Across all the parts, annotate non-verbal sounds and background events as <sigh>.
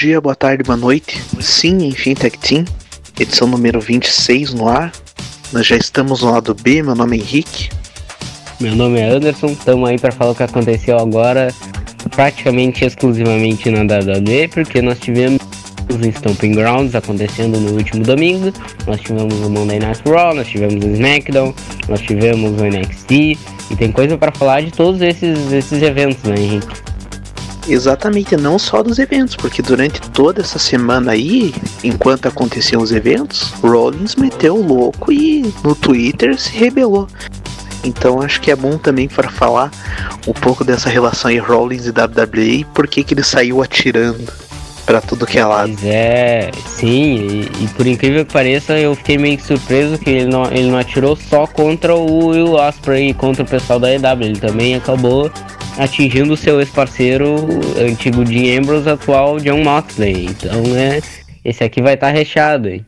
dia, boa tarde, boa noite. Sim, enfim, Tech Team, edição número 26 no ar. Nós já estamos no lado B, meu nome é Henrique. Meu nome é Anderson, estamos aí para falar o que aconteceu agora, praticamente exclusivamente na WWE, porque nós tivemos os Stomping Grounds acontecendo no último domingo, nós tivemos o Monday Night Raw, nós tivemos o SmackDown, nós tivemos o NXT, e tem coisa para falar de todos esses, esses eventos, né, Henrique? Exatamente, não só dos eventos, porque durante toda essa semana aí, enquanto aconteciam os eventos, Rollins meteu o louco e no Twitter se rebelou. Então acho que é bom também para falar um pouco dessa relação entre Rollins e WWE por que ele saiu atirando para tudo que é lado. Pois é, sim, e, e, por incrível que pareça, eu fiquei meio surpreso que ele não, ele não atirou só contra o Will Ospreay e contra o pessoal da EW, ele também acabou atingindo seu ex-parceiro antigo Dean Ambrose, atual John Moxley. Então, é, esse aqui vai estar tá recheado, hein?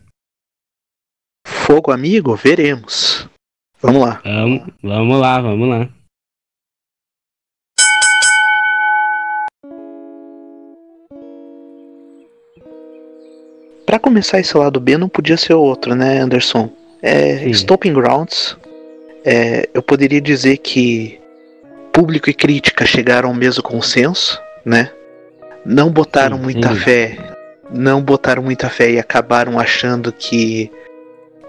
Fogo amigo, veremos. Vamos lá. Vamos, vamos lá, vamos lá. Para começar esse lado B não podia ser outro, né, Anderson? É, Stopping Grounds. É, eu poderia dizer que público e crítica chegaram ao mesmo consenso, né? Não botaram sim, muita sim. fé, não botaram muita fé e acabaram achando que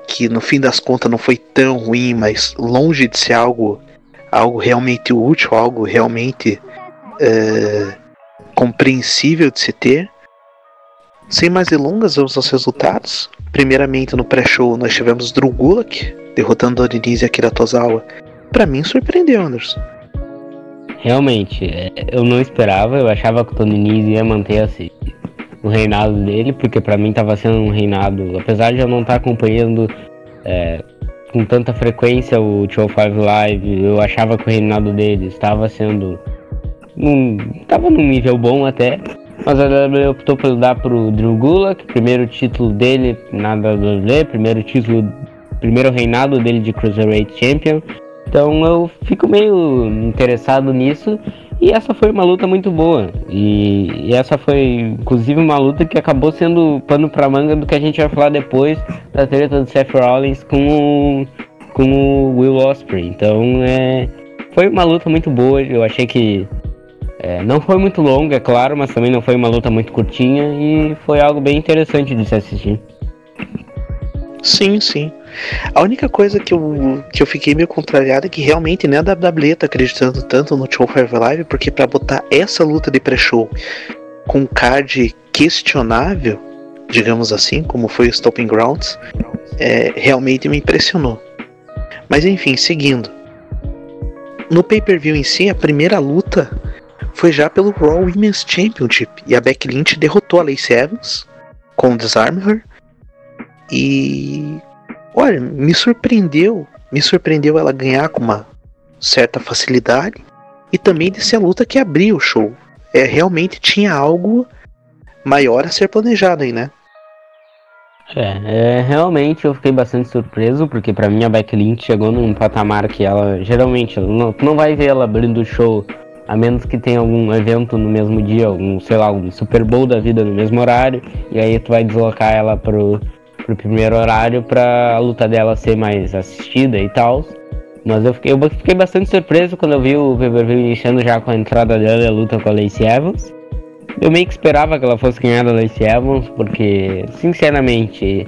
que no fim das contas não foi tão ruim, mas longe de ser algo algo realmente útil, algo realmente é, compreensível de se ter. Sem mais delongas, vamos aos resultados. Primeiramente, no pré-show, nós tivemos Drew Gulak derrotando Diniz e Akira Tozawa. Pra mim, surpreendeu, Anderson. Realmente, é, eu não esperava, eu achava que o Nese ia manter assim, o reinado dele, porque para mim estava sendo um reinado, apesar de eu não estar tá acompanhando é, com tanta frequência o 205 Live, eu achava que o reinado dele estava sendo. Um, estava num nível bom até, mas a WWE optou por dar pro Drew Gulak, primeiro título dele na WWE, primeiro título, primeiro reinado dele de Cruiserweight Champion. Então eu fico meio interessado nisso. E essa foi uma luta muito boa. E, e, essa foi, inclusive, uma luta que acabou sendo pano pra manga do que a gente vai falar depois da treta do Seth Rollins com o, com o Will Ospreay. Então é, foi uma luta muito boa. Eu achei que é, não foi muito longa, é claro, mas também não foi uma luta muito curtinha. E foi algo bem interessante de se assistir. Sim, sim. A única coisa que eu, que eu fiquei meio contrariado é que realmente nem a WWE tá acreditando tanto no Show 5 Live, porque para botar essa luta de pré-show com um card questionável, digamos assim, como foi o Stopping Grounds, é, realmente me impressionou. Mas enfim, seguindo. No pay-per-view em si, a primeira luta foi já pelo Raw Women's Championship e a Becky Lynch derrotou a Lacey Evans com o Disarm Her. E Olha, me surpreendeu, me surpreendeu ela ganhar com uma certa facilidade e também de ser a luta que abriu o show. É, realmente tinha algo maior a ser planejado aí, né? É, é, realmente eu fiquei bastante surpreso, porque para mim a Becky Lynch chegou num patamar que ela geralmente não, não vai ver ela abrindo o show, a menos que tenha algum evento no mesmo dia, algum, sei lá, um Super Bowl da vida no mesmo horário, e aí tu vai deslocar ela pro, pro primeiro horário para a luta dela ser mais assistida e tal. Mas eu fiquei, eu fiquei bastante surpreso quando eu vi o pay iniciando já com a entrada dela e a luta com a Lacey Evans. Eu meio que esperava que ela fosse ganhar da Lacey Evans, porque, sinceramente,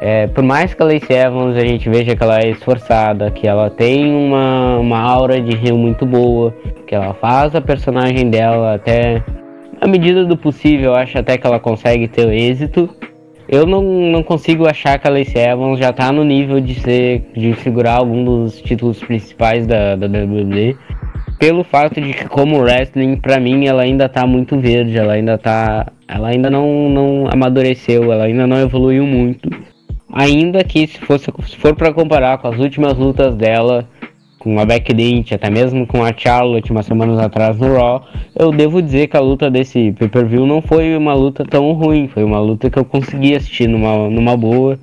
é, por mais que a Lacey Evans a gente veja que ela é esforçada, que ela tem uma, uma aura de rio muito boa, que ela faz a personagem dela até a medida do possível, eu acho até que ela consegue ter êxito. Eu não, não consigo achar que a Lacey Evans já tá no nível de ser de segurar algum dos títulos principais da, da WWE. Pelo fato de que como wrestling, para mim, ela ainda tá muito verde, ela ainda tá. Ela ainda não, não amadureceu, ela ainda não evoluiu muito. Ainda que se, fosse, se for para comparar com as últimas lutas dela, com a Becky Lynch, até mesmo com a Charlotte umas semanas atrás no Raw, eu devo dizer que a luta desse pay-per-view não foi uma luta tão ruim, foi uma luta que eu consegui assistir numa, numa boa,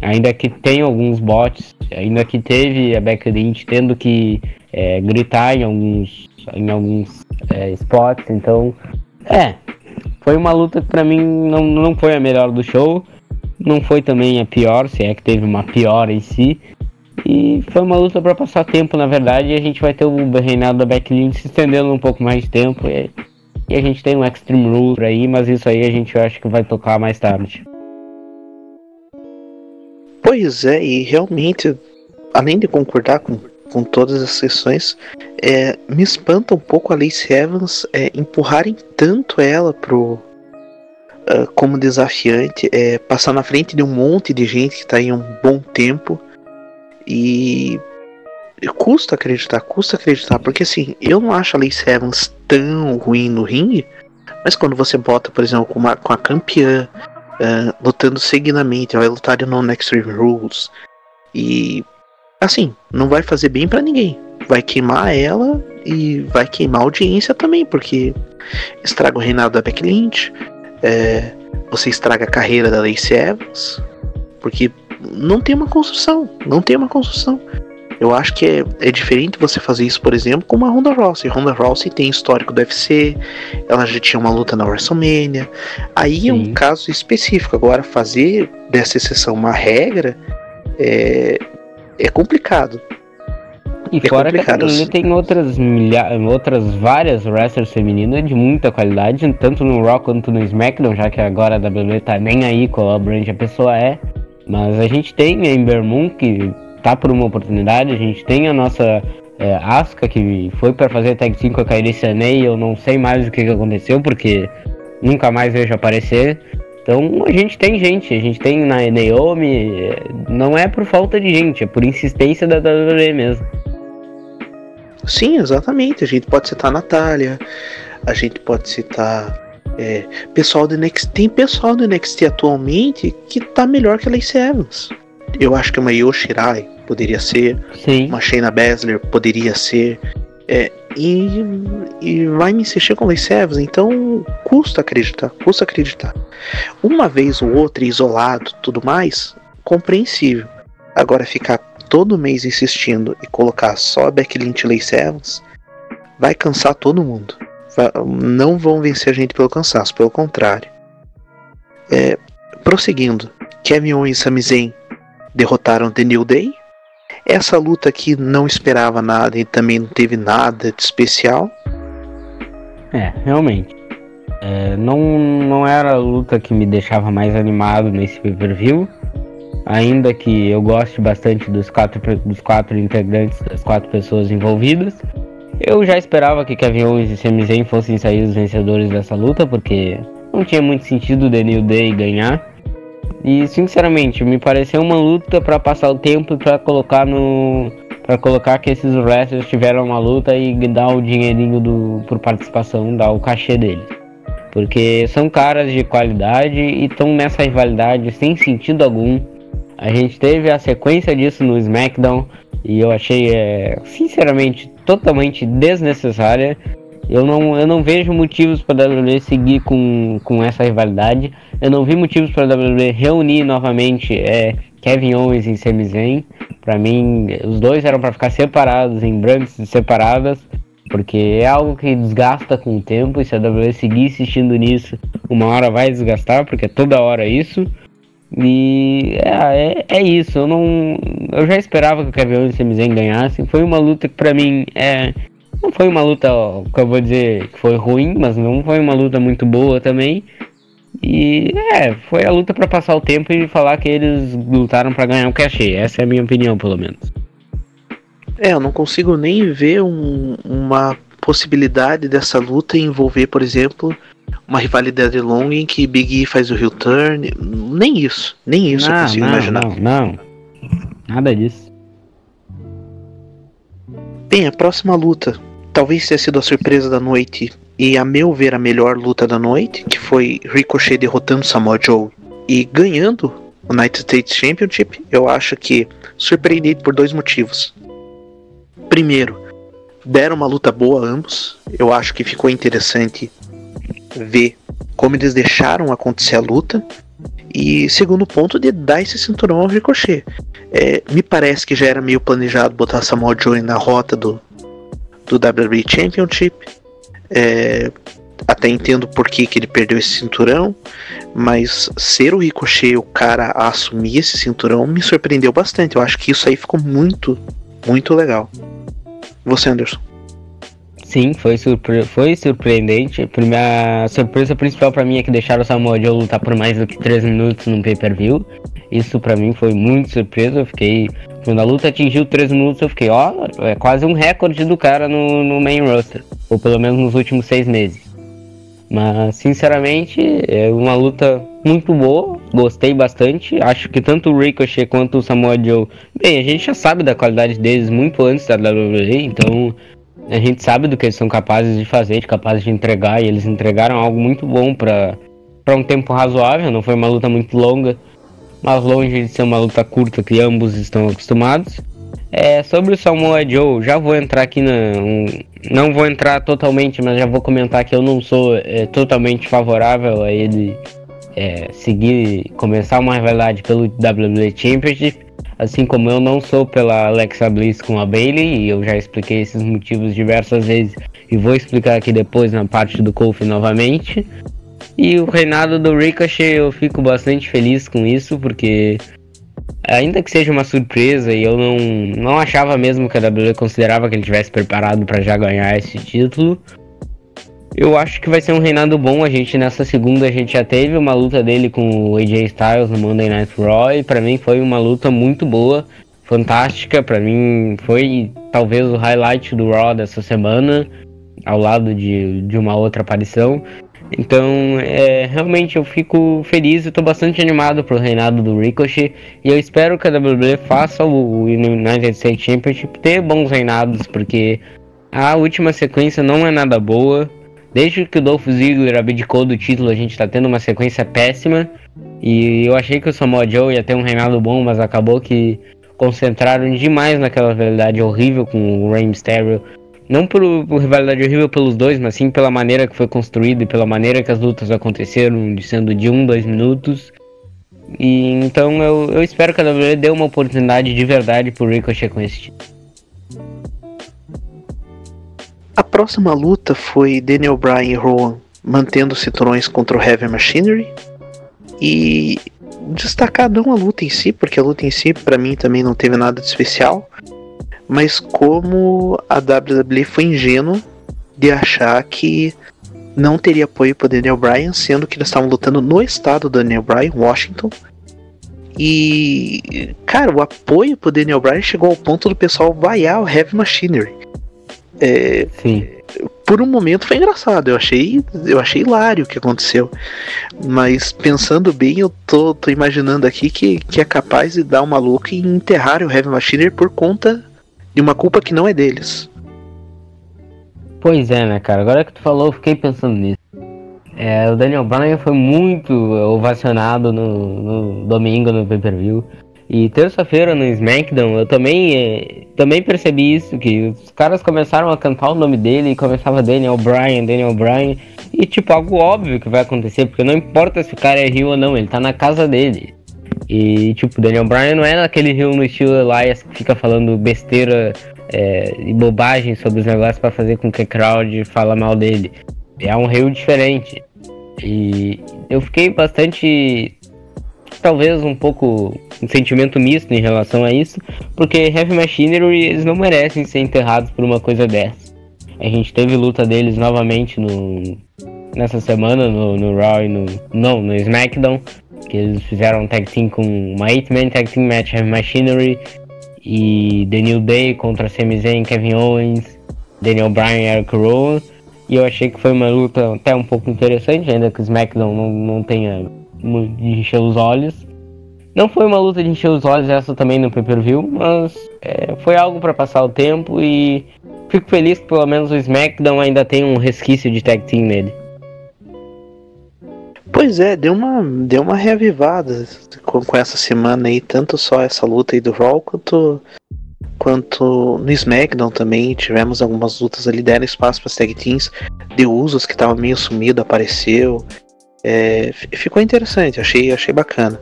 ainda que tenha alguns bots, ainda que teve a Becky Lynch tendo que é, gritar em alguns, em alguns é, spots, então, é, foi uma luta que pra mim não, não foi a melhor do show. Não foi também a pior, se é que teve uma pior em si. E foi uma luta para passar tempo, na verdade, e a gente vai ter o reinado da Backlink se estendendo um pouco mais de tempo. E, e, a gente tem um Extreme Rules aí, mas isso aí a gente acha que vai tocar mais tarde. Pois é, e realmente, além de concordar com, com todas as sessões, é, me espanta um pouco a Lacey Evans é, empurrarem tanto ela pro, uh, como desafiante, é, passar na frente de um monte de gente que está em um bom tempo e custa acreditar, custa acreditar, porque assim, eu não acho a Lacey Evans tão ruim no ringue, mas quando você bota, por exemplo, com, uma, com a campeã uh, lutando seguidamente, vai lutar no Extreme Rules, e assim, não vai fazer bem para ninguém. Vai queimar ela e vai queimar a audiência também, porque estraga o reinado da Becky Lynch, é, você estraga a carreira da Lacey Evans, porque não tem uma construção, não tem uma construção. Eu acho que é, é diferente você fazer isso, por exemplo, com uma Ronda Rousey. Ronda Rousey tem histórico do UFC, ela já tinha uma luta na WrestleMania. Aí Sim. é um caso específico. Agora, fazer dessa exceção uma regra é, é complicado. E é fora que a WWE tem outras, milha... outras várias wrestlers femininas de muita qualidade, tanto no Raw quanto no SmackDown, já que agora a WWE tá nem aí qual a brand a pessoa é. Mas a gente tem a Ember Moon, que tá por uma oportunidade, a gente tem a nossa é, Asuka, que foi para fazer tag 5 com a Kairi Sane, e eu não sei mais o que, que aconteceu, porque nunca mais vejo aparecer. Então a gente tem gente, a gente tem na Naomi, não é por falta de gente, é por insistência da WWE mesmo. Sim, exatamente. A gente pode citar a Natália, a gente pode citar é, pessoal do NXT. Tem pessoal do NXT atualmente que tá melhor que a Lacey Evans. Eu acho que uma Yoshirai poderia ser, Sim. uma Shayna Baszler poderia ser. É, e, e vai me insistir com Lacey Evans, então custa acreditar, custa acreditar. Uma vez ou outra, isolado, tudo mais, compreensível. Agora ficar todo mês insistindo e colocar só a Backlink Lace Evans, vai cansar todo mundo. Não vão vencer a gente pelo cansaço, pelo contrário. É, prosseguindo, Kevin Owens e Sami Zayn derrotaram The New Day. Essa luta aqui não esperava nada e também não teve nada de especial. É, realmente. É, não, não era a luta que me deixava mais animado nesse pay-per-view ainda que eu goste bastante dos quatro, dos quatro integrantes, das quatro pessoas envolvidas. Eu já esperava que Kevin Owens e Sami Zayn fossem sair os vencedores dessa luta, porque não tinha muito sentido o New Day ganhar. E sinceramente, me pareceu uma luta para passar o tempo e para colocar no para colocar que esses wrestlers tiveram uma luta e dar o dinheirinho do por participação, dar o cachê deles. Porque são caras de qualidade e estão nessa rivalidade sem sentido algum a gente teve a sequência disso no SmackDown e eu achei, é, sinceramente, totalmente desnecessária. Eu não, eu não vejo motivos para a WWE seguir com, com essa rivalidade. Eu não vi motivos para a WWE reunir novamente é, Kevin Owens e Sami Zayn. Para mim, os dois eram para ficar separados em brands separadas, porque é algo que desgasta com o tempo. E se a WWE seguir insistindo nisso, uma hora vai desgastar, porque é toda hora isso. E é, é, é, isso, eu não. Eu já esperava que o Kevin Owens e Sami ganhassem. Foi uma luta que pra mim é. Não foi uma luta ó, que eu vou dizer que foi ruim, mas não foi uma luta muito boa também. E é, foi a luta para passar o tempo e falar que eles lutaram para ganhar o cachê. Essa é a minha opinião, pelo menos. É, eu não consigo nem ver um, uma possibilidade dessa luta envolver, por exemplo, uma rivalidade longa em que Big E faz o heel turn. Nem isso, nem isso não, eu consigo não, imaginar. Não, não, nada disso. Bem, a próxima luta talvez tenha sido a surpresa da noite e, a meu ver, a melhor luta da noite, que foi Ricochet derrotando Samoa Joe e ganhando o United States Championship. Eu acho que surpreendido por dois motivos. Primeiro, deram uma luta boa ambos. Eu acho que ficou interessante ver como eles deixaram acontecer a luta. E segundo ponto, de dar esse cinturão ao Ricochet. É, me parece que já era meio planejado botar Samoa Joe na rota do, do WWE Championship. É, até entendo por que, que ele perdeu esse cinturão, mas ser o Ricochet o cara a assumir esse cinturão me surpreendeu bastante. Eu acho que isso aí ficou muito, muito legal. Você, Anderson? Sim, foi, surpre foi surpreendente. A surpresa principal para mim é que deixaram o Samoa Joe lutar por mais do que 3 minutos no pay-per-view. Isso para mim foi muito surpresa. Eu fiquei. Quando a luta atingiu 3 minutos, eu fiquei, ó, é quase um recorde do cara no, no main roster. Ou pelo menos nos últimos 6 meses. Mas, sinceramente, é uma luta muito boa. Gostei bastante. Acho que tanto o Ricochet quanto o Samoa Joe. Bem, a gente já sabe da qualidade deles muito antes da WWE, então a gente sabe do que eles são capazes de fazer, de capazes de entregar, e eles entregaram algo muito bom para um tempo razoável, não foi uma luta muito longa, mas longe de ser uma luta curta que ambos estão acostumados. É, sobre o Samoa Joe, já vou entrar aqui na. Um, não vou entrar totalmente, mas já vou comentar que eu não sou é, totalmente favorável a ele é, seguir, começar uma rivalidade pelo WWE Championship. Assim como eu não sou pela Alexa Bliss com a Bailey, e eu já expliquei esses motivos diversas vezes e vou explicar aqui depois na parte do Kofi novamente. E o reinado do Ricochet eu fico bastante feliz com isso, porque ainda que seja uma surpresa e eu não, não achava mesmo que a WWE considerava que ele tivesse preparado para já ganhar esse título, eu acho que vai ser um reinado bom. A gente nessa segunda a gente já teve uma luta dele com o AJ Styles no Monday Night Raw e para mim foi uma luta muito boa, fantástica. Para mim foi talvez o highlight do Raw dessa semana, ao lado de, de uma outra aparição. Então, é, realmente eu fico feliz estou bastante animado pro reinado do Ricochet. E eu espero que a WWE faça o United States Championship ter bons reinados, porque a última sequência não é nada boa. Desde que o Dolph Ziggler abdicou do título, a gente tá tendo uma sequência péssima. E eu achei que o Samoa Joe ia ter um reinado bom, mas acabou que concentraram demais naquela rivalidade horrível com o Rey Mysterio. Não por, por, rivalidade horrível pelos dois, mas sim pela maneira que foi construído e pela maneira que as lutas aconteceram, sendo de um, dois minutos. E então eu, eu espero que a WWE dê uma oportunidade de verdade pro Ricochet com esse título. A próxima luta foi Daniel Bryan e Rowan mantendo cinturões contra o Heavy Machinery. E destacar não a luta em si, porque a luta em si para mim também não teve nada de especial, mas como a WWE foi ingênua de achar que não teria apoio para Daniel Bryan, sendo que eles estavam lutando no estado do Daniel Bryan, Washington. E, cara, o apoio pro Daniel Bryan chegou ao ponto do pessoal vaiar o Heavy Machinery. É, Sim. Por um momento foi engraçado, eu achei, eu achei hilário o que aconteceu. Mas pensando bem, eu tô, tô imaginando aqui que, que é capaz de dar uma louca e enterrar o Heavy Machinery por conta de uma culpa que não é deles. Pois é, né, cara? Agora que tu falou, eu fiquei pensando nisso. É, o Daniel Bryan foi muito ovacionado no, no domingo no pay-per-view. E terça-feira no SmackDown eu também, é, também percebi isso, que os caras começaram a cantar o nome dele e começava Daniel Bryan, Daniel Bryan. E tipo, algo óbvio que vai acontecer, porque não importa se o cara é rio ou não, ele tá na casa dele. E tipo, Daniel Bryan não é naquele rio no estilo Elias que fica falando besteira é, e bobagem sobre os negócios para fazer com que a crowd fala mal dele. É um rio diferente. E eu fiquei bastante talvez um pouco um sentimento misto em relação a isso, porque Heavy Machinery eles não merecem ser enterrados por uma coisa dessa. A gente teve luta deles novamente no nessa semana no, no Raw e no não no SmackDown, que eles fizeram um tag team com uma 8-man tag team match Heavy Machinery e The New Day contra Sami Zayn, Kevin Owens, Daniel Bryan e Eric Rowan. E eu achei que foi uma luta até um pouco interessante, ainda que o SmackDown não, não tenha de encher os olhos. Não foi uma luta de encher os olhos essa também no pay-per-view, mas é, foi algo para passar o tempo e fico feliz que pelo menos o SmackDown ainda tem um resquício de tag team nele. Pois é, deu uma, deu uma reavivada com, com essa semana aí, tanto só essa luta aí do Raw quanto, quanto no SmackDown também. Tivemos algumas lutas ali, deram espaço para as tag teams. De Usos, que estava meio sumido, apareceu. É, ficou interessante, achei, achei bacana.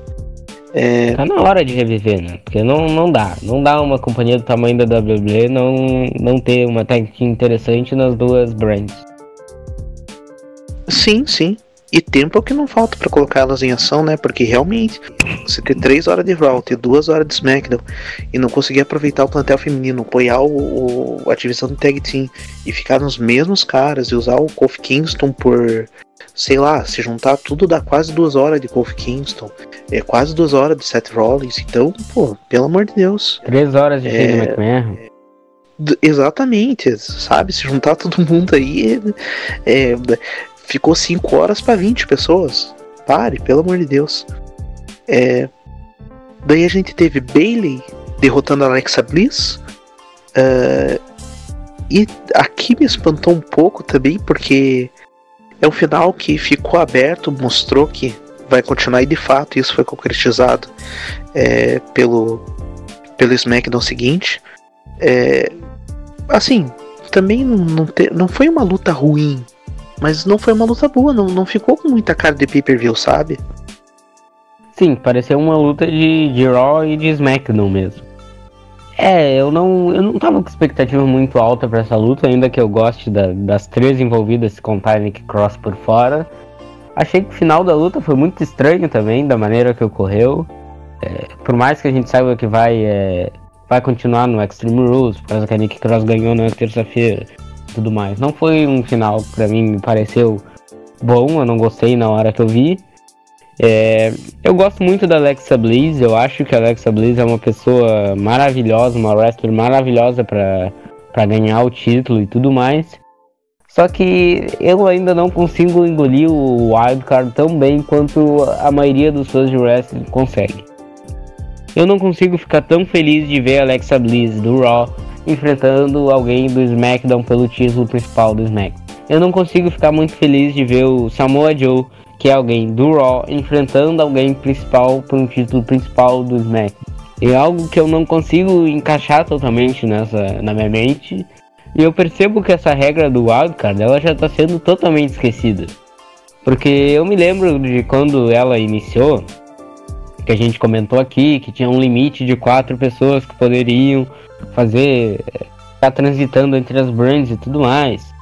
É... Tá na hora de reviver, né? Porque não, não dá. Não dá uma companhia do tamanho da WWE não, não ter uma tag interessante nas duas brands. Sim, sim. E tempo é o que não falta para colocar elas em ação, né? Porque realmente, você ter 3 horas de Raw, ter 2 horas de SmackDown e não conseguir aproveitar o plantel feminino, apoiar o, o, a divisão do Tag Team e ficar nos mesmos caras e usar o Kofi Kingston por, sei lá, se juntar tudo dá quase 2 horas de Kofi Kingston, é quase 2 horas de Seth Rollins. Então, pô, pelo amor de Deus. 3 horas de é... Shane McMahon. Exatamente, sabe? Se juntar todo mundo aí, é, ficou 5 horas para 20 pessoas. Pare, pelo amor de Deus. É, daí a gente teve Bailey derrotando a Alexa Bliss. Uh, e aqui me espantou um pouco também, porque é um final que ficou aberto, mostrou que vai continuar e de fato isso foi concretizado é, pelo, pelo SmackDown seguinte. É, assim, também não, te, não foi uma luta ruim, mas não foi uma luta boa, não, não ficou com muita cara de pay-per-view, sabe? Sim, pareceu uma luta de, de Raw e de SmackDown mesmo. É, eu não, eu não tava com expectativa muito alta para essa luta, ainda que eu goste da, das três envolvidas se contar Nick Cross por fora. Achei que o final da luta foi muito estranho também, da maneira que ocorreu. É, por mais que a gente saiba que vai, é, vai continuar no Extreme Rules, por causa que a Nick Cross ganhou na terça-feira tudo mais. Não foi um final que pra mim me pareceu bom, eu não gostei na hora que eu vi. É, eu gosto muito da Alexa Bliss, eu acho que a Alexa Bliss é uma pessoa maravilhosa, uma wrestler maravilhosa para ganhar o título e tudo mais. Só que eu ainda não consigo engolir o wildcard tão bem quanto a maioria dos fãs de wrestling consegue. Eu não consigo ficar tão feliz de ver a Alexa Bliss do Raw enfrentando alguém do SmackDown pelo título principal do SmackDown. Eu não consigo ficar muito feliz de ver o Samoa Joe, que é alguém do Raw, enfrentando alguém principal por um título principal do SmackDown. É algo que eu não consigo encaixar totalmente nessa na minha mente. E eu percebo que essa regra do wildcard ela já está sendo totalmente esquecida. Porque eu me lembro de quando ela iniciou, que a gente comentou aqui, que tinha um limite de quatro pessoas que poderiam fazer. ficar transitando entre as brands e tudo mais.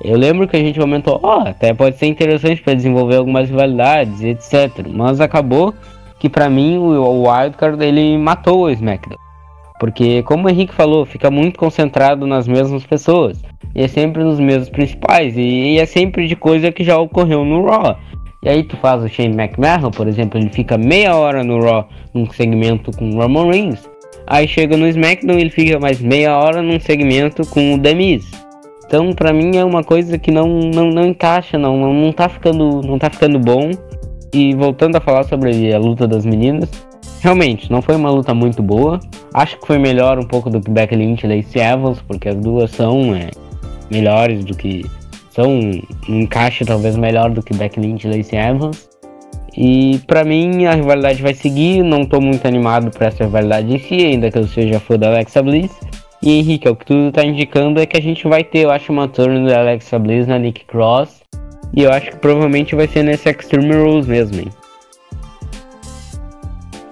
Eu lembro que a gente comentou, ó, oh, até pode ser interessante para desenvolver algumas rivalidades, etc. Mas acabou que para mim o, o Wildcard ele matou o SmackDown. Porque, como o Henrique falou, fica muito concentrado nas mesmas pessoas. E é sempre nos mesmos principais. E, e, é sempre de coisa que já ocorreu no Raw. E aí tu faz o Shane McMahon, por exemplo, ele fica meia hora no Raw num segmento com Roman Reigns. Aí chega no SmackDown ele fica mais meia hora num segmento com o Demis. Então, para mim é uma coisa que não, não, não encaixa, não, não tá ficando, não tá ficando bom. E voltando a falar sobre a luta das meninas, realmente não foi uma luta muito boa. Acho que foi melhor um pouco do que Becky Lynch e Lacey Evans, porque as duas são é, melhores do que são um encaixe talvez melhor do que Becky Lynch e Lacey Evans. E para mim a rivalidade vai seguir, não tô muito animado para essa rivalidade em si, ainda que eu seja fã da Alexa Bliss. E Henrique, o que tu tá indicando é que a gente vai ter, eu acho, uma turno da Alexa Bliss na Nick Cross. E eu acho que provavelmente vai ser nesse Extreme Rules mesmo, hein?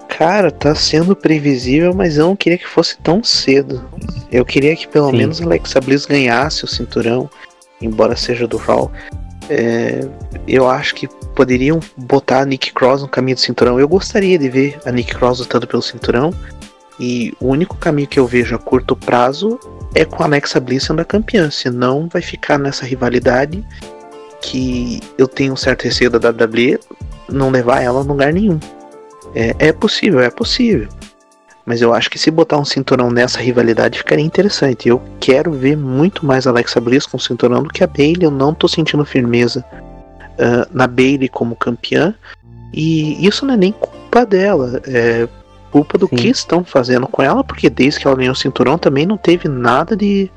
Cara, tá sendo previsível, mas eu não queria que fosse tão cedo. Eu queria que pelo Sim. menos a Alexa Bliss ganhasse o cinturão, embora seja do Raw. É, eu acho que poderiam botar a Nick Cross no caminho do cinturão. Eu gostaria de ver a Nick Cross lutando pelo cinturão. E o único caminho que eu vejo a curto prazo é com a Alexa Bliss sendo a campeã. Senão vai ficar nessa rivalidade que eu tenho um certo receio da WWE não levar ela a lugar nenhum. É, é possível, é possível. Mas eu acho que se botar um cinturão nessa rivalidade ficaria interessante. Eu quero ver muito mais Alexa Bliss com o cinturão do que a Bailey. Eu não tô sentindo firmeza uh, na Bailey como campeã. E isso não é nem culpa dela. É culpa do Sim. que estão fazendo com ela, porque desde que ela ganhou o cinturão também não teve nada de,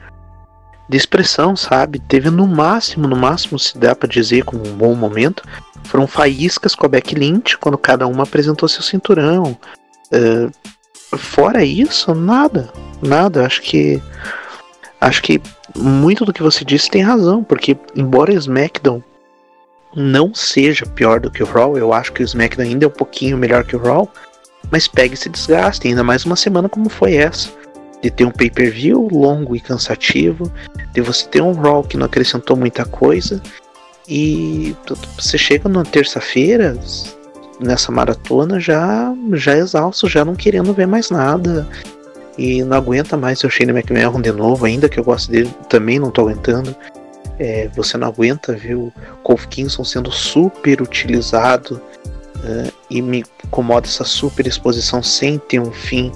de expressão, sabe? Teve no máximo, no máximo se dá para dizer com um bom momento, foram faíscas com a Becky Lynch quando cada uma apresentou seu cinturão. Uh, fora isso, nada. Nada. Acho que. Acho que muito do que você disse tem razão, porque embora SmackDown não seja pior do que o Raw, eu acho que o SmackDown ainda é um pouquinho melhor que o Raw, mas pega esse desgaste, ainda mais uma semana como foi essa. De ter um pay-per-view longo e cansativo, de você ter um Raw que não acrescentou muita coisa, E você chega na terça-feira, nessa maratona, já, já exausto, já não querendo ver mais nada. E não aguenta mais o Shane McMahon de novo, ainda que eu gosto dele, também não tô aguentando. É, você não aguenta ver o Kofi Kingston sendo super utilizado uh, e me incomoda essa super exposição sem ter um fim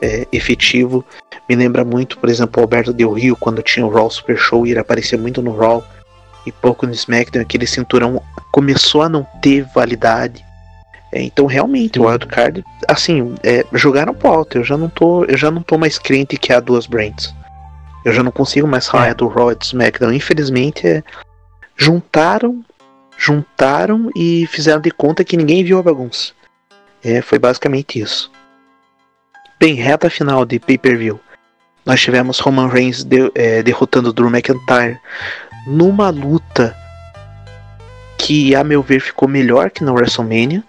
é, efetivo. Me lembra muito, por exemplo, o Alberto Del Rio, quando tinha o Raw Super Show e ele aparecia muito no Raw e pouco no SmackDown, aquele cinturão começou a não ter validade. É, então realmente o wildcard, assim, é, jogaram pro alto. Eu já não tô, eu já não tô mais crente que há duas brands. Eu já não consigo mais falar é. do Raw e do SmackDown. Infelizmente, é, juntaram, juntaram e fizeram de conta que ninguém viu a bagunça. É, foi basicamente isso. Bem, reta final de pay-per-view. Nós tivemos Roman Reigns de, é, derrotando Drew McIntyre numa luta que, a meu ver, ficou melhor que na WrestleMania.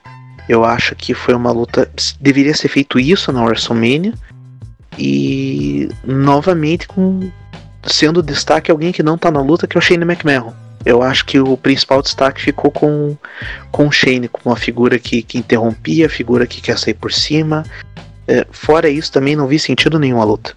Eu acho que foi uma luta. Deveria ser feito isso na WrestleMania. E novamente com sendo destaque alguém que não tá na luta, que é o Shane McMahon. Eu acho que o principal destaque ficou com, com o Shane, como uma figura que, que interrompia, figura que quer sair por cima. É, fora isso, também não vi sentido nenhum a luta.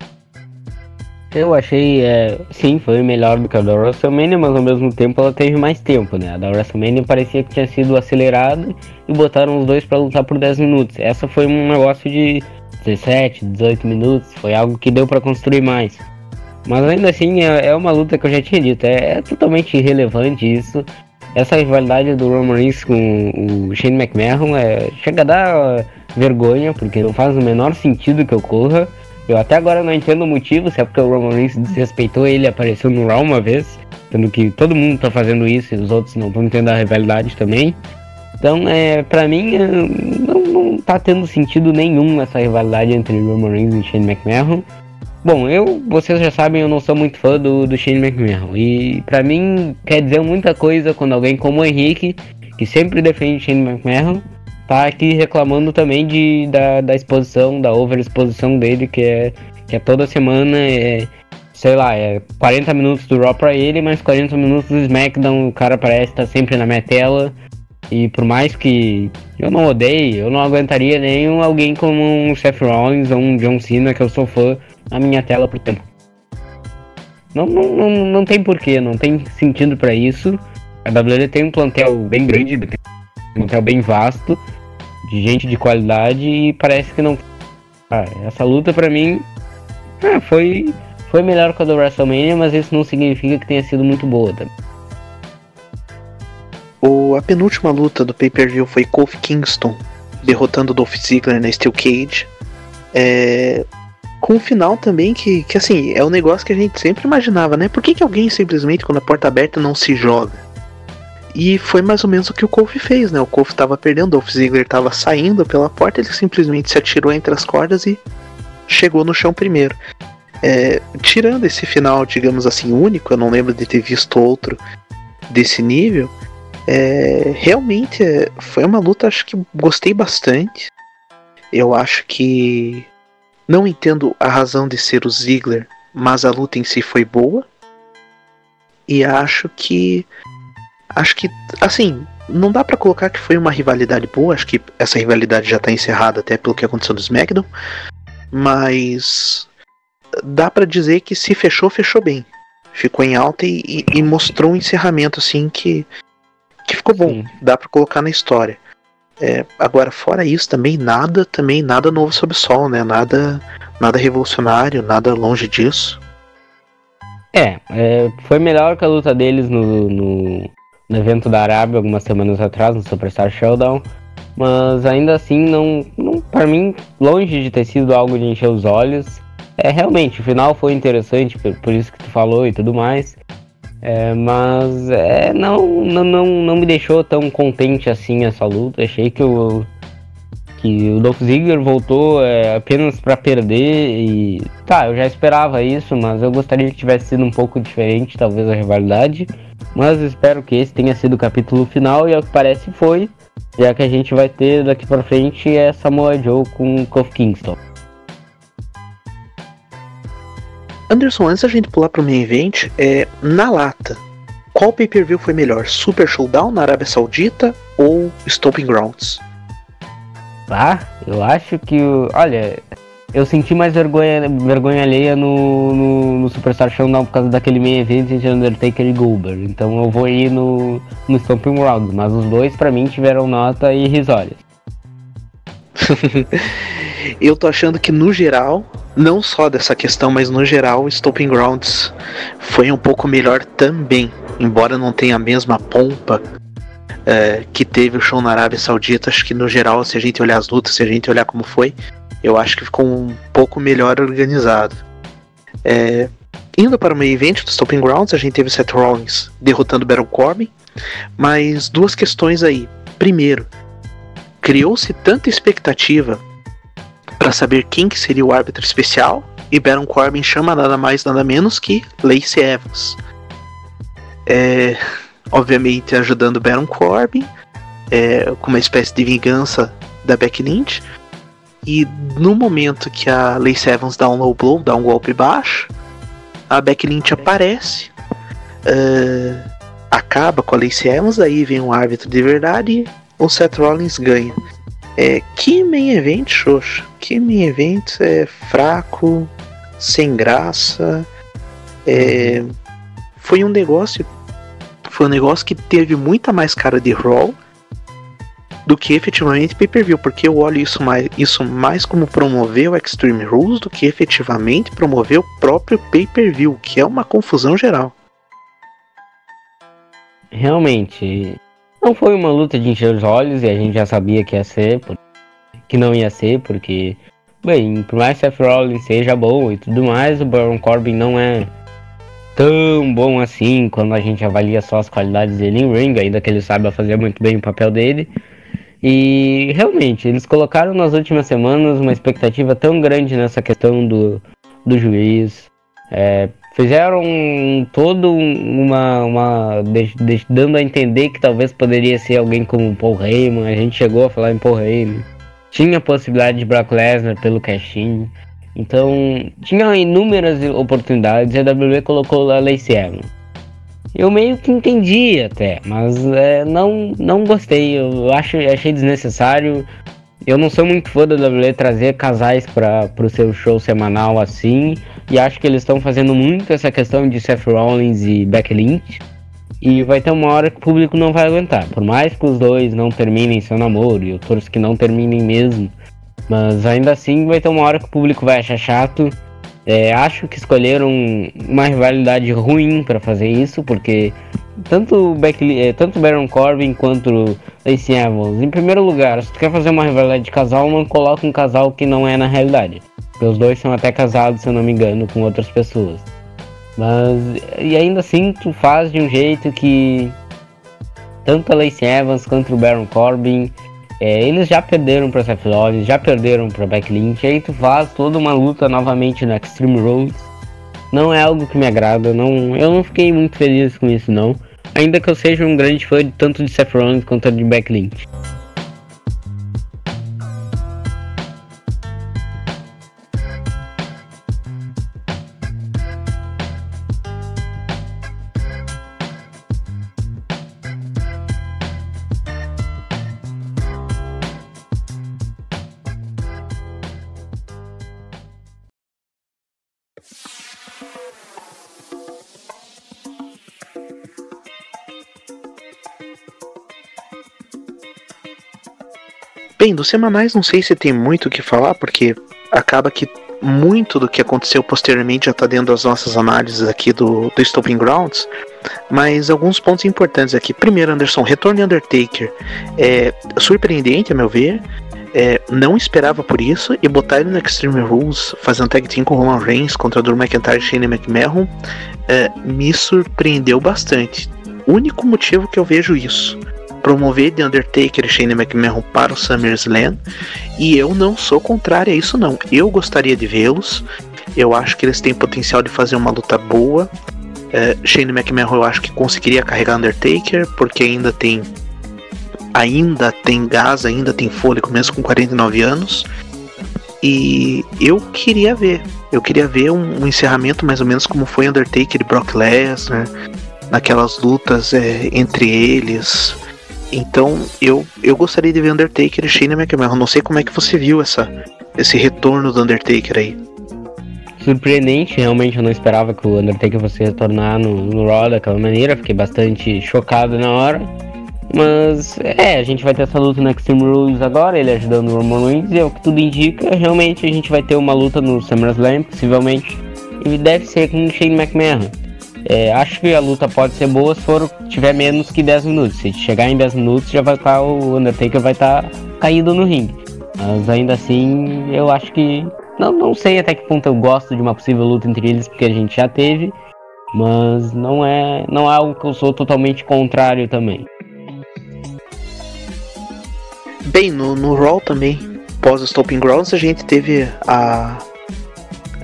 Eu achei, é, sim, foi melhor do que a da WrestleMania, mas ao mesmo tempo ela teve mais tempo, né? A da WrestleMania parecia que tinha sido acelerada e botaram os dois para lutar por 10 minutos. Essa foi um negócio de 17, 18 minutos, foi algo que deu para construir mais. Mas ainda assim é, é, uma luta que eu já tinha dito, é, é, totalmente irrelevante isso. Essa rivalidade do Roman Reigns com o Shane McMahon é, chega a dar vergonha, porque não faz o menor sentido que ocorra. Eu até agora não entendo o motivo, se é porque o Roman Reigns desrespeitou ele apareceu no Raw uma vez, sendo que todo mundo tá fazendo isso e os outros não estão entendendo a rivalidade também. Então, é, pra mim, é, não, não tá tendo sentido nenhum essa rivalidade entre Roman Reigns e Shane McMahon. Bom, eu, vocês já sabem, eu não sou muito fã do, do Shane McMahon. E pra mim quer dizer muita coisa quando alguém como o Henrique, que sempre defende Shane McMahon, tá aqui reclamando também de, da, da exposição, da overexposição dele, que é, que é toda semana, é, sei lá, é 40 minutos do Raw pra ele, mais 40 minutos do SmackDown, o cara parece estar tá sempre na minha tela. E por mais que eu não odeie, eu não aguentaria nem alguém como um Seth Rollins ou um John Cena, que eu sou fã, na minha tela por tempo. Não, não, não, não tem porquê, não tem sentido para isso. A WWE tem um plantel bem grande, um plantel bem vasto de gente de qualidade e parece que não. Ah, essa luta para mim ah, foi, foi melhor que a do WrestleMania, mas isso não significa que tenha sido muito boa também. O, a penúltima luta do pay-per-view foi Kofi Kingston derrotando Dolph Ziggler na Steel Cage. É, com um final também que, que, assim, é um negócio que a gente sempre imaginava, né? Por que, que alguém simplesmente, quando a porta é aberta, não se joga? E foi mais ou menos o que o Kofi fez, né? O Kofi tava perdendo, o Dolph Ziggler tava saindo pela porta, ele simplesmente se atirou entre as cordas e chegou no chão primeiro. É, tirando esse final, digamos assim, único, eu não lembro de ter visto outro desse nível. É, realmente é, foi uma luta, acho que gostei bastante. Eu acho que não entendo a razão de ser o Ziggler, mas a luta em si foi boa. E acho que acho que, assim, não dá para colocar que foi uma rivalidade boa, acho que essa rivalidade já tá encerrada até pelo que aconteceu no SmackDown, mas dá para dizer que se fechou, fechou bem. Ficou em alta e, e, e mostrou um encerramento assim que, que ficou bom, Sim. dá para colocar na história. É, agora, fora isso, também nada, também nada novo sob o sol, né? Nada, nada revolucionário, nada longe disso. É, é, foi melhor que a luta deles no, no, no evento da Arábia algumas semanas atrás, no Superstar Showdown. Mas ainda assim, não, não para mim, longe de ter sido algo de encher os olhos. É, realmente, o final foi interessante, por, por isso que tu falou e tudo mais. É, mas é, não, não, não, não me deixou tão contente assim essa luta. Achei que o, que o Dolph Ziggler voltou é, apenas para perder e tá, eu já esperava isso, mas eu gostaria que tivesse sido um pouco diferente, talvez a rivalidade. Mas espero que esse tenha sido o capítulo final e ao que parece foi, já que a gente vai ter daqui para frente é Samoa Joe com Kofi Kingston. Anderson, antes da gente pular pro main event, é na lata. qual pay-per-view foi melhor? Super Showdown na Arábia Saudita ou Stomping Grounds? Ah, eu acho que. Olha, eu senti mais vergonha, vergonha alheia no, no, no Superstar Showdown por causa daquele meio evento entre Undertaker e Goldberg. Então eu vou ir no, no Stomping Grounds. Mas os dois, para mim, tiveram nota irrisória. <laughs> eu tô achando que no geral, não só dessa questão, mas no geral, o Stomping Grounds foi um pouco melhor também, embora não tenha a mesma pompa é, que teve o show na Arábia Saudita. Acho que no geral, se a gente olhar as lutas, se a gente olhar como foi, eu acho que ficou um pouco melhor organizado. É, indo para o meio evento do Stomping Grounds, a gente teve Seth Rollins derrotando Baron Corbin, mas duas questões aí. Primeiro, criou-se tanta expectativa para saber quem que seria o árbitro especial e Baron Corbin chama nada mais nada menos que Lacey Evans. É, obviamente ajudando Baron Corbin é, com uma espécie de vingança da Becky Lynch e no momento que a Lacey Evans dá um low blow, dá um golpe baixo, a Becky Lynch aparece, uh, acaba com a Lacey Evans, aí vem um árbitro de verdade e o Seth Rollins ganha. É, que main event, xoxo. Que main event é fraco, sem graça. É, foi um negócio. Foi um negócio que teve muita mais cara de Raw do que efetivamente pay-per-view, porque eu olho isso mais, isso mais como promover o Extreme Rules do que efetivamente promover o próprio pay-per-view, que é uma confusão geral. Realmente, não foi uma luta de encher os olhos e a gente já sabia que ia ser, que não ia ser, porque, bem, por mais que Seth Rollins seja bom e tudo mais, o Baron Corbin não é tão bom assim quando a gente avalia só as qualidades dele em ring, ainda que ele saiba fazer muito bem o papel dele. E realmente, eles colocaram nas últimas semanas uma expectativa tão grande nessa questão do, do juiz. É, fizeram todo uma. uma dando a entender que talvez poderia ser alguém como Paul Heyman. A gente chegou a falar em Paul Heyman. Tinha a possibilidade de Brock Lesnar pelo casting. Então, tinha inúmeras oportunidades e a WWE colocou a Lacey Evans eu meio que entendi até, mas é, não, não gostei. Eu acho, achei desnecessário. Eu não sou muito fã da WWE trazer casais para o seu show semanal assim. E acho que eles estão fazendo muito essa questão de Seth Rollins e Becky Lynch. E vai ter uma hora que o público não vai aguentar. Por mais que os dois não terminem seu namoro, e eu torço que não terminem mesmo. Mas ainda assim vai ter uma hora que o público vai achar chato. É, acho que escolheram uma rivalidade ruim para fazer isso, porque tanto Becky, é, tanto Baron Corbin quanto Lacey Evans, em primeiro lugar, se tu quer fazer uma rivalidade de casal, não coloca um casal que não é na realidade. Porque os dois são até casados, se eu não me engano, com outras pessoas. Mas e ainda assim tu faz de um jeito que tanto a Lacey Evans quanto o Baron Corbin é, eles já perderam para Seth Rollins, já perderam para Lynch, aí tu faz toda uma luta novamente no Extreme Rules. Não é algo que me agrada, não, eu não fiquei muito feliz com isso não. Ainda que eu seja um grande fã de tanto de Seth Rollins quanto de Becky Bem, dos semanais não sei se tem muito o que falar, porque acaba que muito do que aconteceu posteriormente já está dentro das nossas análises aqui do, do Stomping Grounds, mas alguns pontos importantes aqui. Primeiro, Anderson, retorno de Undertaker é surpreendente, a meu ver. É, não esperava por isso e botar ele no Extreme Rules fazendo tag team com Roman Reigns contra Drew McIntyre e Shane McMahon é, me surpreendeu bastante. Único motivo que eu vejo isso promover The Undertaker e Shane McMahon para o SummerSlam. E eu não sou contrário a isso, não. Eu gostaria de vê-los. Eu acho que eles têm potencial de fazer uma luta boa. É, Shane McMahon eu acho que conseguiria carregar Undertaker, porque ainda tem. Ainda tem gás, ainda tem fôlego, mesmo com 49 anos. E eu queria ver. Eu queria ver um, um encerramento mais ou menos como foi Undertaker e Brock Lesnar. naquelas lutas é, entre eles. Então eu, eu gostaria de ver Undertaker e Shane McMahon. Não sei como é que você viu essa, esse retorno do Undertaker aí. Surpreendente, realmente eu não esperava que o Undertaker fosse retornar no, no Raw daquela maneira. Fiquei bastante chocado na hora. Mas é, a gente vai ter essa luta no Extreme Rules agora, ele ajudando o Roman Reigns, e é o que tudo indica, realmente a gente vai ter uma luta no SummerSlam, possivelmente, e deve ser com o Shane McMahon. É, acho que a luta pode ser boa se for tiver menos que 10 minutos. Se chegar em 10 minutos, já vai estar tá, o Undertaker vai estar tá caído no ringue. Mas ainda assim, eu acho que não, não sei até que ponto eu gosto de uma possível luta entre eles, porque a gente já teve, mas não é não é algo que eu sou totalmente contrário também. Bem, no, no Raw também, pós o Stomping Grounds, a gente teve a.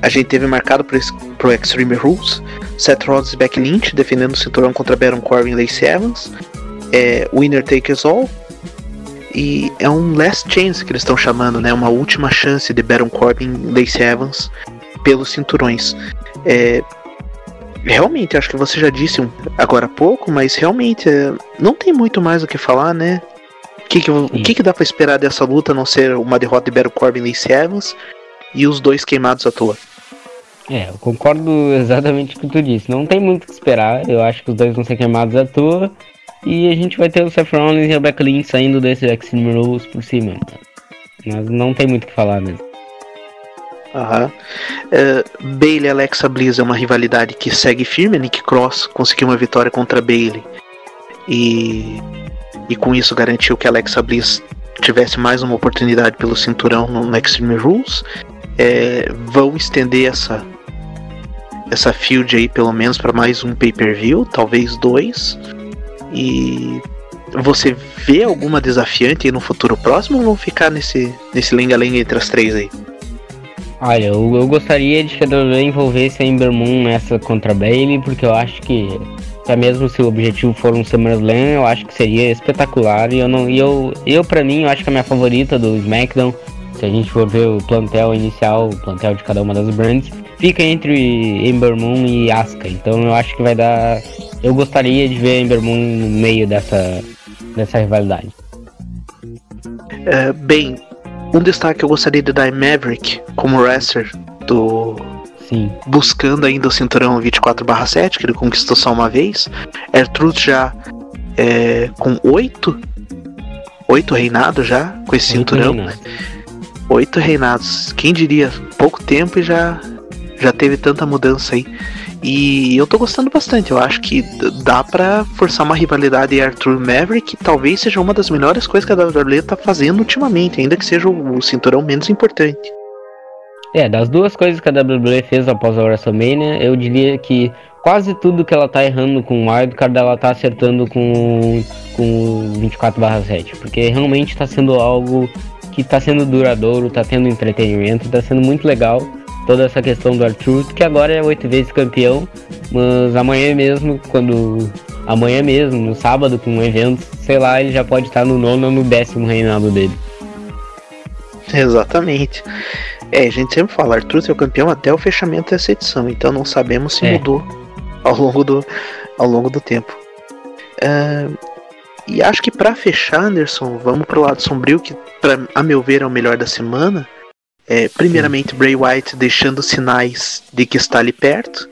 A gente teve marcado pro, pro Extreme Rules Seth Rollins e Becky Lynch defendendo o cinturão contra Baron Corbin e Lacey Evans. É, Winner Takes All. E é um last chance que eles estão chamando, né? Uma última chance de Baron Corbin e Lacey Evans pelos cinturões. É, realmente, acho que você já disse agora há pouco, mas realmente é, não tem muito mais o que falar, né? O que, que, que, que dá para esperar dessa luta a não ser uma derrota de Baron Corbin e Lacey Evans e os dois queimados à toa? É, eu concordo exatamente com o que tu disse. Não tem muito o que esperar. Eu acho que os dois vão ser queimados à toa. E a gente vai ter o Seth Rollins e a Becky Lynch saindo desse Extreme Rules por cima. Mas não tem muito o que falar mesmo. Aham. Uh, Bailey e Alexa Bliss é uma rivalidade que segue firme. Nick Cross conseguiu uma vitória contra Bailey. E e com isso garantiu que Alexa Bliss tivesse mais uma oportunidade pelo cinturão no, no Extreme Rules. É, vão estender essa essa field aí pelo menos para mais um pay-per-view, talvez dois. E você vê alguma desafiante no futuro próximo ou vão ficar nesse nesse lenga-lenga entre as três aí? Olha, eu, eu gostaria de que a envolver a Ember Moon nessa contra Bailey, porque eu acho que até mesmo se o objetivo for um SummerSlam, eu acho que seria espetacular. E eu não, e eu, eu para mim, eu acho que a minha favorita do SmackDown, se a gente for ver o plantel inicial, o plantel de cada uma das brands, fica entre Ember Moon e Asuka. Então eu acho que vai dar. Eu gostaria de ver Ember Moon no meio dessa, dessa rivalidade. É, bem, um destaque que eu gostaria de dar é Maverick como wrestler do Sim. buscando ainda o cinturão 24/7, que ele conquistou só uma vez. Ertrude já é, com oito, oito reinados já com esse oito cinturão. Reinados. Oito reinados. Quem diria? Pouco tempo e já já teve tanta mudança aí. E eu tô gostando bastante. Eu acho que dá para forçar uma rivalidade Arthur Maverick, que talvez seja uma das melhores coisas que a WWE tá fazendo ultimamente, ainda que seja o cinturão menos importante. É, das duas coisas que a WWE fez após a WrestleMania, eu diria que quase tudo que ela tá errando com o Wildcard, ela tá acertando com, com o 24/7. Porque realmente tá sendo algo que tá sendo duradouro, tá tendo entretenimento, tá sendo muito legal toda essa questão do Arthur, que agora é oito vezes campeão, mas amanhã mesmo, quando. Amanhã mesmo, no sábado, com um evento, sei lá, ele já pode estar no nono ou no décimo reinado dele. Exatamente. É, a gente sempre fala, Arthur é o campeão até o fechamento dessa edição, então não sabemos se é. mudou ao longo do, ao longo do tempo. Uh, e acho que para fechar, Anderson, vamos pro lado sombrio, que pra, a meu ver é o melhor da semana. É, primeiramente. Bray White deixando sinais de que está ali perto.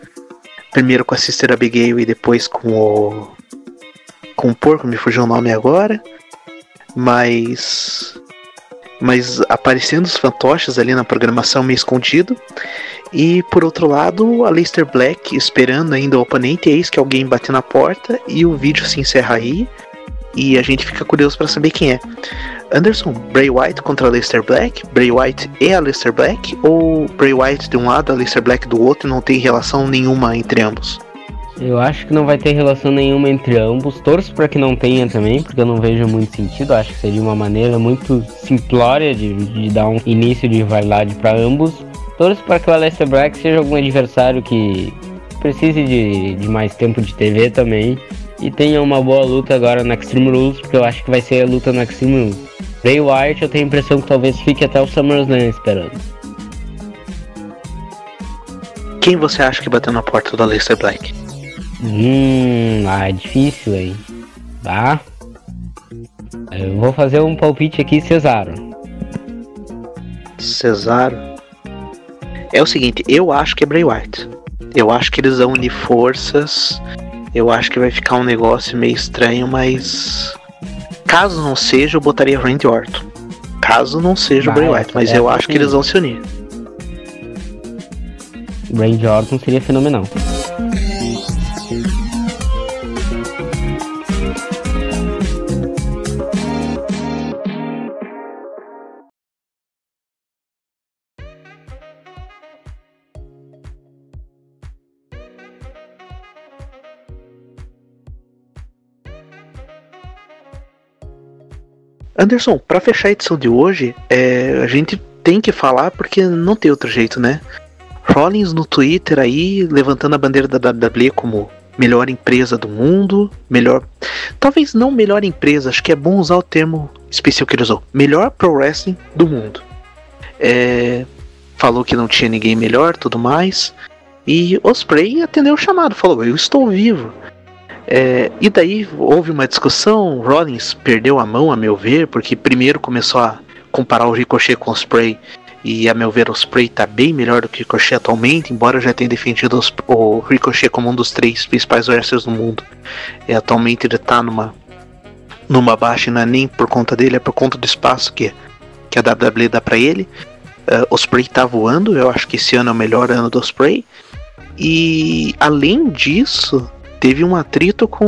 Primeiro com a Sister Abigail e depois com o. com o porco, me fugiu o nome agora. Mas mas aparecendo os fantoches ali na programação meio escondido. E por outro lado, a Leicester Black esperando ainda o oponente, eis que alguém bate na porta e o vídeo se encerra aí. E a gente fica curioso para saber quem é. Anderson, Bray White contra a Leicester Black? Bray White e a Leicester Black? Ou Bray White de um lado, a Leicester Black do outro e não tem relação nenhuma entre ambos? Eu acho que não vai ter relação nenhuma entre ambos. Torço para que não tenha também, porque eu não vejo muito sentido. Acho que seria uma maneira muito simplória de, de dar um início de rivalidade para ambos. Torço para que o Aleister Black seja algum adversário que precise de, de mais tempo de TV também. E tenha uma boa luta agora no Extreme Rules, porque eu acho que vai ser a luta no Extreme Rules. Bray Wyatt eu tenho a impressão que talvez fique até o SummerSlam esperando. Quem você acha que bateu na porta do Aleister Black? Hum, ah, é difícil aí. Tá? Eu vou fazer um palpite aqui, Cesaro. Cesaro. É o seguinte, eu acho que é Bray Wyatt. Eu acho que eles vão unir forças. Eu acho que vai ficar um negócio meio estranho, mas. Caso não seja, eu botaria Randy Orton. Caso não seja o Bray Wyatt, mas eu acho que eles vão se unir. Randy Orton seria fenomenal. Anderson, para fechar a edição de hoje, é, a gente tem que falar porque não tem outro jeito, né? Rollins no Twitter aí levantando a bandeira da WWE como melhor empresa do mundo, melhor, talvez não melhor empresa, acho que é bom usar o termo específico que ele usou, melhor pro wrestling do mundo. É, falou que não tinha ninguém melhor, tudo mais. E Osprey atendeu o chamado, falou: Eu estou vivo. É, e daí houve uma discussão, Rollins perdeu a mão, a meu ver, porque primeiro começou a comparar o Ricochet com o Spray, e a meu ver o Spray está bem melhor do que o Ricochet atualmente, embora já tenha defendido o Ricochet como um dos três principais wrestlers do mundo. E atualmente ele está numa, numa baixa, não é nem por conta dele, é por conta do espaço que, que a WWE dá para ele. Uh, o Spray está voando, eu acho que esse ano é o melhor ano do Spray. E além disso, teve um atrito com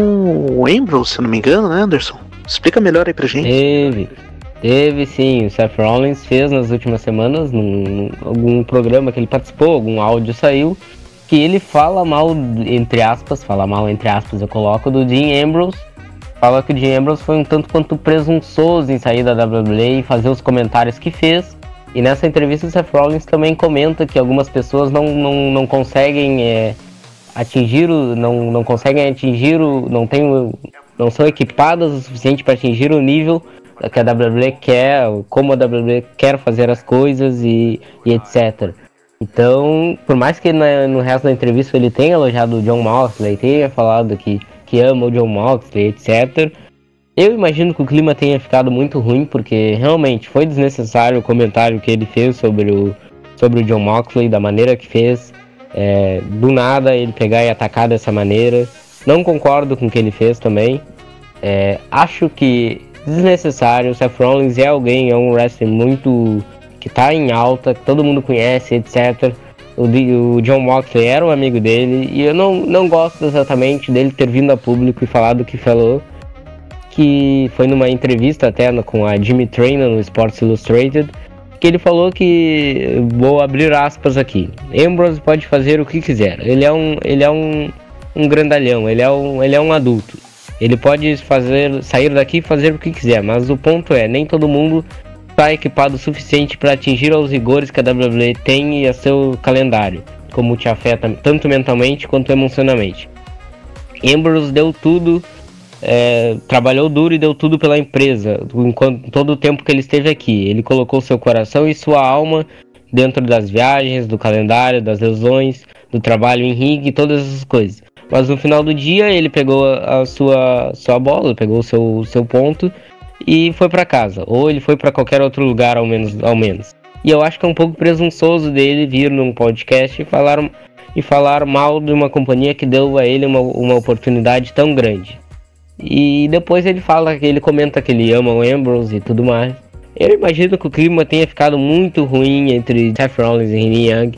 o Ambrose, se não me engano, né, Anderson? Explica melhor aí pra gente. Teve. Teve sim, o Seth Rollins fez nas últimas semanas, num, algum programa que ele participou, algum áudio saiu, que ele fala mal, entre aspas, fala mal, entre aspas, eu coloco, do Dean Ambrose. Fala que o Dean Ambrose foi um tanto quanto presunçoso em sair da WWE e fazer os comentários que fez. E nessa entrevista o Seth Rollins também comenta que algumas pessoas não, não, não conseguem é, atingir o, não, não conseguem atingir o, não tem não são equipadas o suficiente para atingir o nível que a WWE quer, como a WWE quer fazer as coisas e, e etc. Então, por mais que na, no resto da entrevista ele tenha elogiado o John Moxley, tenha falado que, que ama o John Moxley, etc., eu imagino que o clima tenha ficado muito ruim, porque realmente foi desnecessário o comentário que ele fez sobre o, sobre o John Moxley, da maneira que fez. É, do nada ele pegar e atacar dessa maneira. Não concordo com o que ele fez também. É, acho que desnecessário. O Seth Rollins é alguém, é um wrestler muito. que tá em alta, que todo mundo conhece, etc. O, o John Moxley era um amigo dele e eu não, não gosto exatamente dele ter vindo a público e falado o que falou. Que foi numa entrevista até com a Jimmy Trainer no Sports Illustrated que ele falou que vou abrir aspas aqui. Ambrose pode fazer o que quiser. Ele é um, ele é um, um grandalhão. Ele é um, ele é um adulto. Ele pode fazer, sair daqui e fazer o que quiser. Mas o ponto é, nem todo mundo está equipado o suficiente para atingir aos rigores que a WWE tem e a seu calendário, como te afeta tanto mentalmente quanto emocionalmente. Ambrose deu tudo é, trabalhou duro e deu tudo pela empresa, enquanto, todo o tempo que ele esteve aqui. Ele colocou seu coração e sua alma dentro das viagens, do calendário, das lesões, do trabalho em ringue, todas essas coisas. Mas no final do dia ele pegou a sua, sua bola, pegou o seu, seu ponto e foi para casa. Ou ele foi para qualquer outro lugar, ao menos, ao menos. E eu acho que é um pouco presunçoso dele vir num podcast e falar, e falar mal de uma companhia que deu a ele uma, uma oportunidade tão grande. E depois ele fala que ele comenta que ele ama o Ambrose e tudo mais. Eu imagino que o clima tenha ficado muito ruim entre Seth Rollins e Renee Young,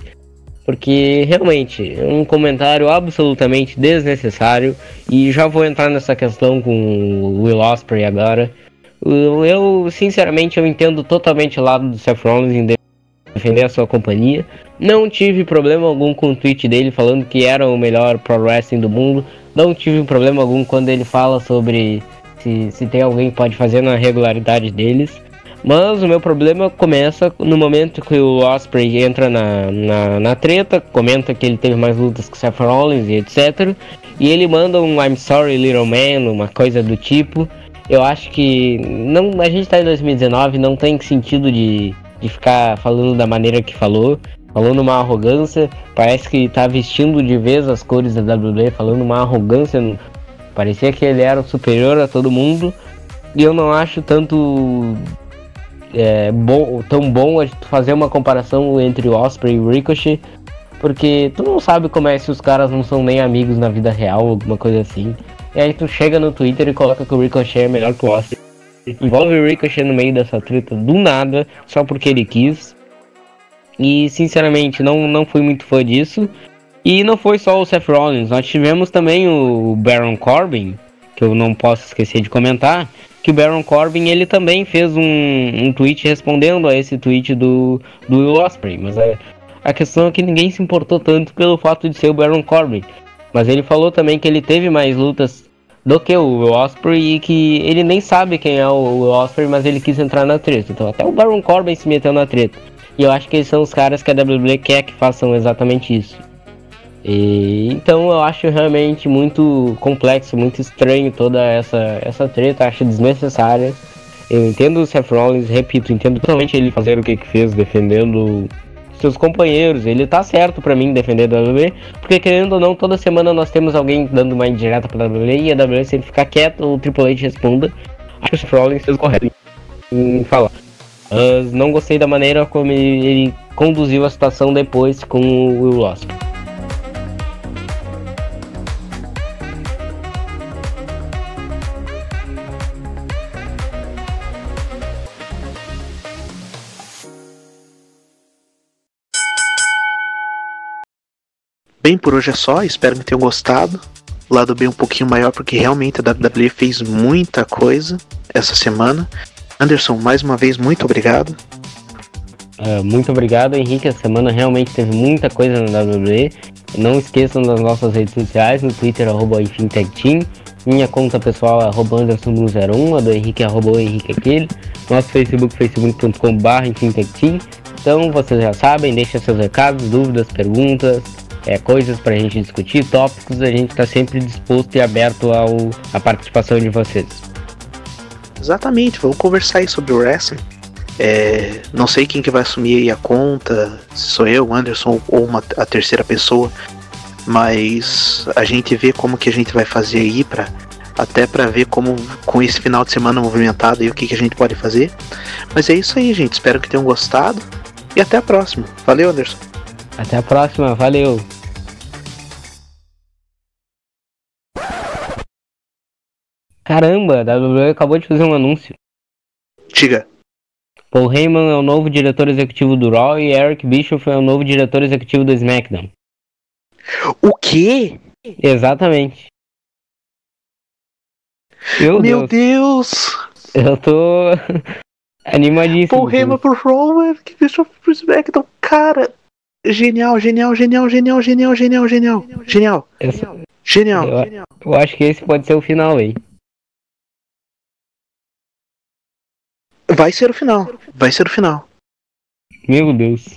porque realmente é um comentário absolutamente desnecessário. E já vou entrar nessa questão com o Will Ospreay agora. Eu, sinceramente, eu entendo totalmente o lado do Seth Rollins em defender a sua companhia. Não tive problema algum com o tweet dele falando que era o melhor pro wrestling do mundo. Não tive problema algum quando ele fala sobre se, se tem alguém que pode fazer na regularidade deles. Mas o meu problema começa no momento que o Osprey entra na, na, na, treta, comenta que ele teve mais lutas que Seth Rollins e etc. E ele manda um I'm sorry little man, uma coisa do tipo. Eu acho que não, a gente tá em 2019, não tem sentido de, de ficar falando da maneira que falou. falando uma arrogância, parece que tá vestindo de vez as cores da WWE, falando uma arrogância, parecia que ele era superior a todo mundo, e eu não acho tanto é, bom, tão bom fazer uma comparação entre o Osprey e o Ricochet, porque tu não sabe como é se os caras não são nem amigos na vida real, alguma coisa assim. E aí tu chega no Twitter e coloca que o Ricochet é melhor que o Osprey. Envolve o Ricochet no meio dessa treta do nada, só porque ele quis. E sinceramente, não, não fui muito fã disso. E não foi só o Seth Rollins, nós tivemos também o Baron Corbin, que eu não posso esquecer de comentar, que o Baron Corbin ele também fez um, um tweet respondendo a esse tweet do, do Will Ospreay, mas a, a questão é que ninguém se importou tanto pelo fato de ser o Baron Corbin. Mas ele falou também que ele teve mais lutas do que o Will Ospreay e que ele nem sabe quem é o Will Ospreay, mas ele quis entrar na treta. Então até o Baron Corbin se meteu na treta. E eu acho que eles são os caras que a WWE quer que façam exatamente isso. E, então eu acho realmente muito complexo, muito estranho toda essa, essa treta, acho desnecessária. Eu entendo o Seth Rollins, repito, entendo totalmente ele fazer o que, que fez, defendendo seus companheiros. Ele tá certo para mim defender a WWE, porque querendo ou não, toda semana nós temos alguém dando uma indireta pra WWE e a WWE sempre ficar quieto, o Triple H responda. Acho que o Seth Rollins fez correto em falar. Não gostei da maneira como ele conduziu a situação depois com o Will. Bem, por hoje é só, espero que tenham gostado. Lado bem um pouquinho maior, porque realmente a WWE fez muita coisa essa semana. Anderson, mais uma vez, muito obrigado. Uh, muito obrigado, Henrique. A semana realmente teve muita coisa na WWE. Não esqueçam das nossas redes sociais, no Twitter, arroba Team, minha conta pessoal é arroba Anderson101, a do Henrique é arroba Henrique aquele, nosso Facebook, facebook.com.br Team. Então vocês já sabem, deixem seus recados, dúvidas, perguntas, é, coisas para a gente discutir, tópicos, a gente está sempre disposto e aberto ao, à participação de vocês. Exatamente, vamos conversar aí sobre o wrestling. É, não sei quem que vai assumir a conta, se sou eu, Anderson ou uma, a terceira pessoa, mas a gente vê como que a gente vai fazer aí para até para ver como com esse final de semana movimentado e o que, que a gente pode fazer. Mas é isso aí, gente. Espero que tenham gostado e até a próxima. Valeu, Anderson. Até a próxima, valeu. Caramba, a WWE acabou de fazer um anúncio. Diga. Paul Heyman é o novo diretor executivo do Raw e Eric Bischoff é o novo diretor executivo do SmackDown. O quê? Exatamente. Meu, Meu Deus. Deus. Eu tô <laughs> animadíssimo. Paul Heyman pro Raw, Eric Bischoff pro SmackDown. Cara, genial, genial, genial, genial, genial, genial, genial. Genial. Genial. Eu, eu acho que esse pode ser o final aí. Vai ser o final. Vai ser o final. Meu Deus.